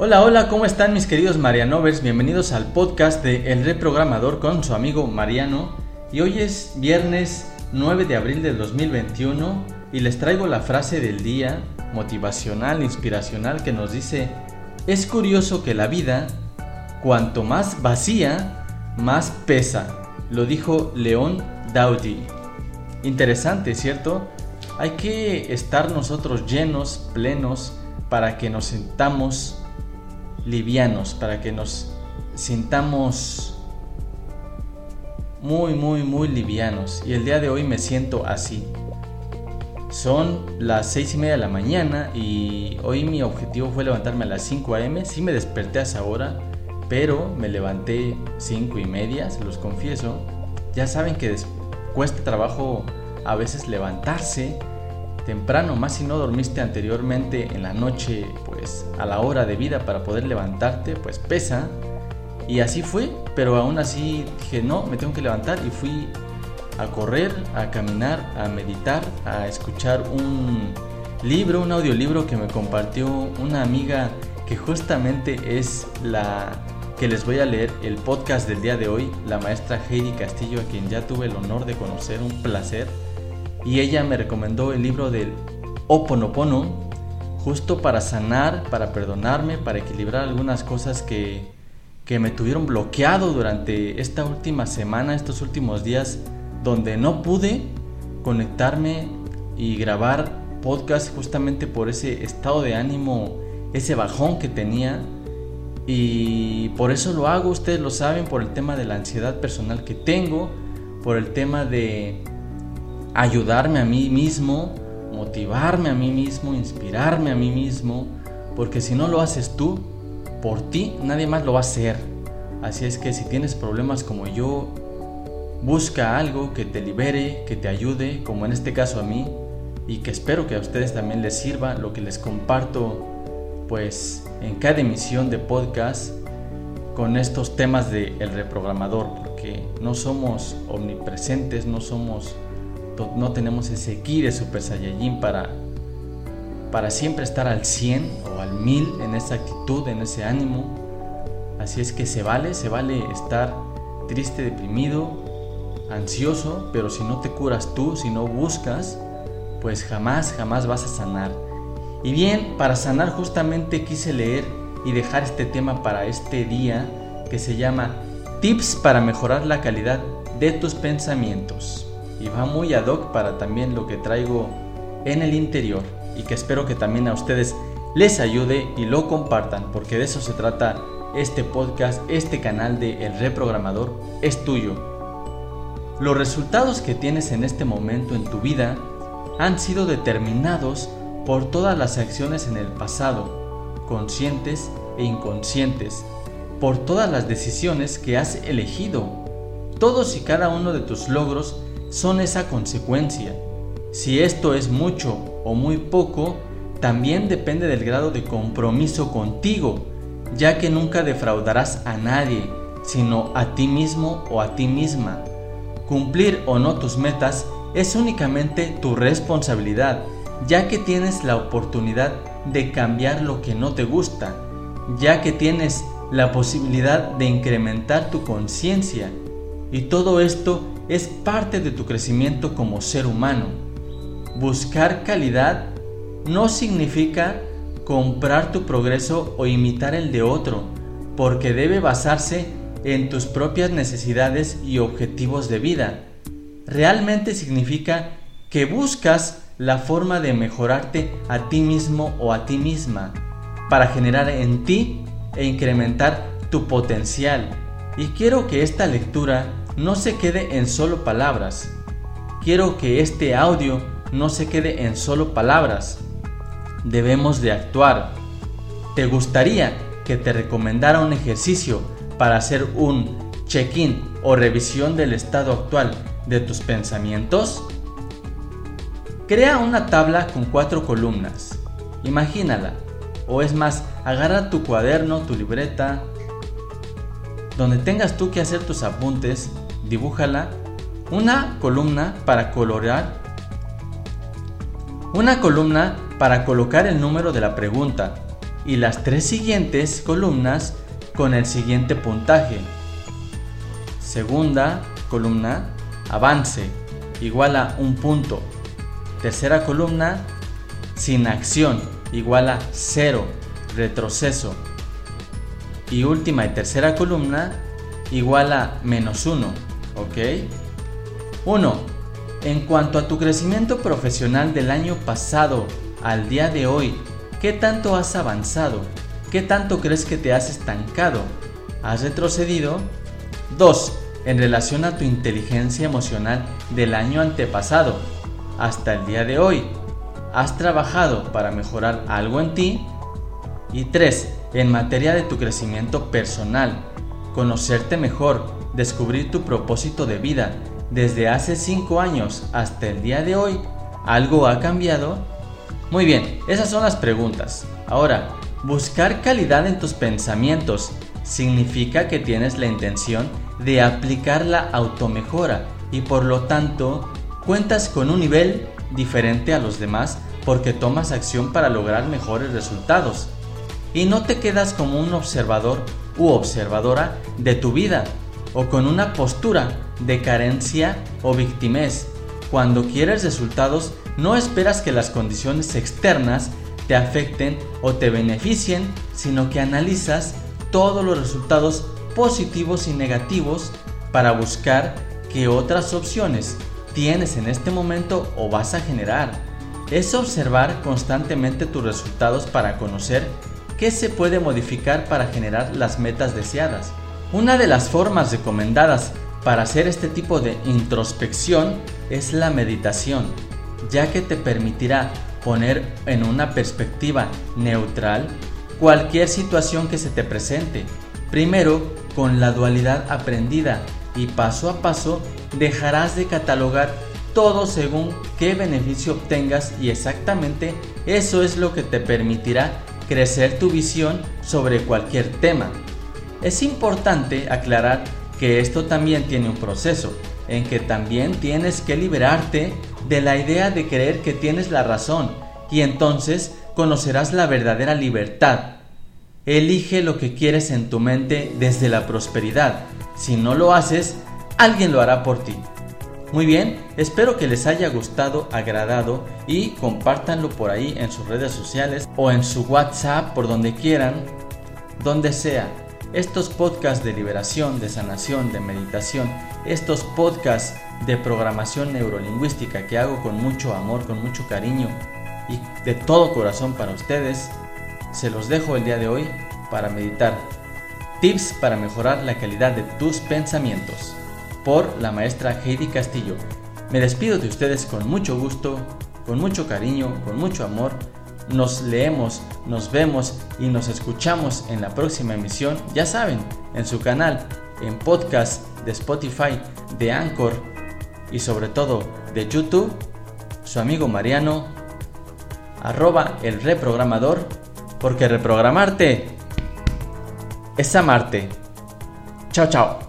Hola, hola, ¿cómo están mis queridos Marianovers? Bienvenidos al podcast de El Reprogramador con su amigo Mariano. Y hoy es viernes 9 de abril del 2021 y les traigo la frase del día motivacional, inspiracional que nos dice, es curioso que la vida, cuanto más vacía, más pesa. Lo dijo León Daudy. Interesante, ¿cierto? Hay que estar nosotros llenos, plenos, para que nos sintamos livianos, para que nos sintamos muy, muy, muy livianos. Y el día de hoy me siento así. Son las 6 y media de la mañana y hoy mi objetivo fue levantarme a las 5 a.m. Sí me desperté a esa hora, pero me levanté 5 y media, se los confieso. Ya saben que cuesta trabajo a veces levantarse temprano, más si no dormiste anteriormente en la noche, pues a la hora de vida para poder levantarte, pues pesa. Y así fue, pero aún así dije, no, me tengo que levantar y fui a correr, a caminar, a meditar, a escuchar un libro, un audiolibro que me compartió una amiga que justamente es la que les voy a leer el podcast del día de hoy, la maestra Heidi Castillo, a quien ya tuve el honor de conocer, un placer y ella me recomendó el libro del Oponopono justo para sanar, para perdonarme, para equilibrar algunas cosas que, que me tuvieron bloqueado durante esta última semana, estos últimos días, donde no pude conectarme y grabar podcast justamente por ese estado de ánimo, ese bajón que tenía. Y por eso lo hago, ustedes lo saben, por el tema de la ansiedad personal que tengo, por el tema de ayudarme a mí mismo, motivarme a mí mismo, inspirarme a mí mismo, porque si no lo haces tú, por ti nadie más lo va a hacer. Así es que si tienes problemas como yo, busca algo que te libere, que te ayude, como en este caso a mí, y que espero que a ustedes también les sirva lo que les comparto pues en cada emisión de podcast con estos temas de el reprogramador, porque no somos omnipresentes, no somos no tenemos ese ki de Super Saiyajin para, para siempre estar al 100 o al 1000 en esa actitud, en ese ánimo. Así es que se vale, se vale estar triste, deprimido, ansioso, pero si no te curas tú, si no buscas, pues jamás, jamás vas a sanar. Y bien, para sanar justamente quise leer y dejar este tema para este día que se llama Tips para mejorar la calidad de tus pensamientos y va muy ad hoc para también lo que traigo en el interior y que espero que también a ustedes les ayude y lo compartan porque de eso se trata este podcast, este canal de El Reprogramador es tuyo. Los resultados que tienes en este momento en tu vida han sido determinados por todas las acciones en el pasado, conscientes e inconscientes, por todas las decisiones que has elegido. Todos y cada uno de tus logros son esa consecuencia. Si esto es mucho o muy poco, también depende del grado de compromiso contigo, ya que nunca defraudarás a nadie, sino a ti mismo o a ti misma. Cumplir o no tus metas es únicamente tu responsabilidad, ya que tienes la oportunidad de cambiar lo que no te gusta, ya que tienes la posibilidad de incrementar tu conciencia. Y todo esto es parte de tu crecimiento como ser humano. Buscar calidad no significa comprar tu progreso o imitar el de otro, porque debe basarse en tus propias necesidades y objetivos de vida. Realmente significa que buscas la forma de mejorarte a ti mismo o a ti misma para generar en ti e incrementar tu potencial. Y quiero que esta lectura no se quede en solo palabras. Quiero que este audio no se quede en solo palabras. Debemos de actuar. ¿Te gustaría que te recomendara un ejercicio para hacer un check-in o revisión del estado actual de tus pensamientos? Crea una tabla con cuatro columnas. Imagínala. O es más, agarra tu cuaderno, tu libreta, donde tengas tú que hacer tus apuntes dibújala una columna para colorear, una columna para colocar el número de la pregunta, y las tres siguientes columnas con el siguiente puntaje. Segunda columna, avance, igual a un punto. Tercera columna, sin acción, igual a cero, retroceso. Y última y tercera columna, igual a menos uno, ¿ok? 1. En cuanto a tu crecimiento profesional del año pasado al día de hoy, ¿qué tanto has avanzado? ¿Qué tanto crees que te has estancado? ¿Has retrocedido? 2. En relación a tu inteligencia emocional del año antepasado hasta el día de hoy, ¿has trabajado para mejorar algo en ti? Y 3. En materia de tu crecimiento personal, conocerte mejor, descubrir tu propósito de vida desde hace 5 años hasta el día de hoy, ¿algo ha cambiado? Muy bien, esas son las preguntas. Ahora, Buscar calidad en tus pensamientos significa que tienes la intención de aplicar la automejora y por lo tanto cuentas con un nivel diferente a los demás porque tomas acción para lograr mejores resultados. Y no te quedas como un observador u observadora de tu vida o con una postura de carencia o victimez. Cuando quieres resultados, no esperas que las condiciones externas te afecten o te beneficien, sino que analizas todos los resultados positivos y negativos para buscar qué otras opciones tienes en este momento o vas a generar. Es observar constantemente tus resultados para conocer qué se puede modificar para generar las metas deseadas. Una de las formas recomendadas para hacer este tipo de introspección es la meditación, ya que te permitirá poner en una perspectiva neutral cualquier situación que se te presente. Primero, con la dualidad aprendida y paso a paso dejarás de catalogar todo según qué beneficio obtengas y exactamente eso es lo que te permitirá crecer tu visión sobre cualquier tema. Es importante aclarar que esto también tiene un proceso en que también tienes que liberarte de la idea de creer que tienes la razón y entonces conocerás la verdadera libertad. Elige lo que quieres en tu mente desde la prosperidad. Si no lo haces, alguien lo hará por ti. Muy bien, espero que les haya gustado, agradado y compártanlo por ahí en sus redes sociales o en su WhatsApp, por donde quieran, donde sea. Estos podcasts de liberación, de sanación, de meditación, estos podcasts de programación neurolingüística que hago con mucho amor, con mucho cariño y de todo corazón para ustedes, se los dejo el día de hoy para meditar. Tips para mejorar la calidad de tus pensamientos por la maestra Heidi Castillo. Me despido de ustedes con mucho gusto, con mucho cariño, con mucho amor. Nos leemos, nos vemos y nos escuchamos en la próxima emisión, ya saben, en su canal, en podcast de Spotify, de Anchor y sobre todo de YouTube, su amigo Mariano, arroba el reprogramador, porque reprogramarte es amarte. Chao, chao.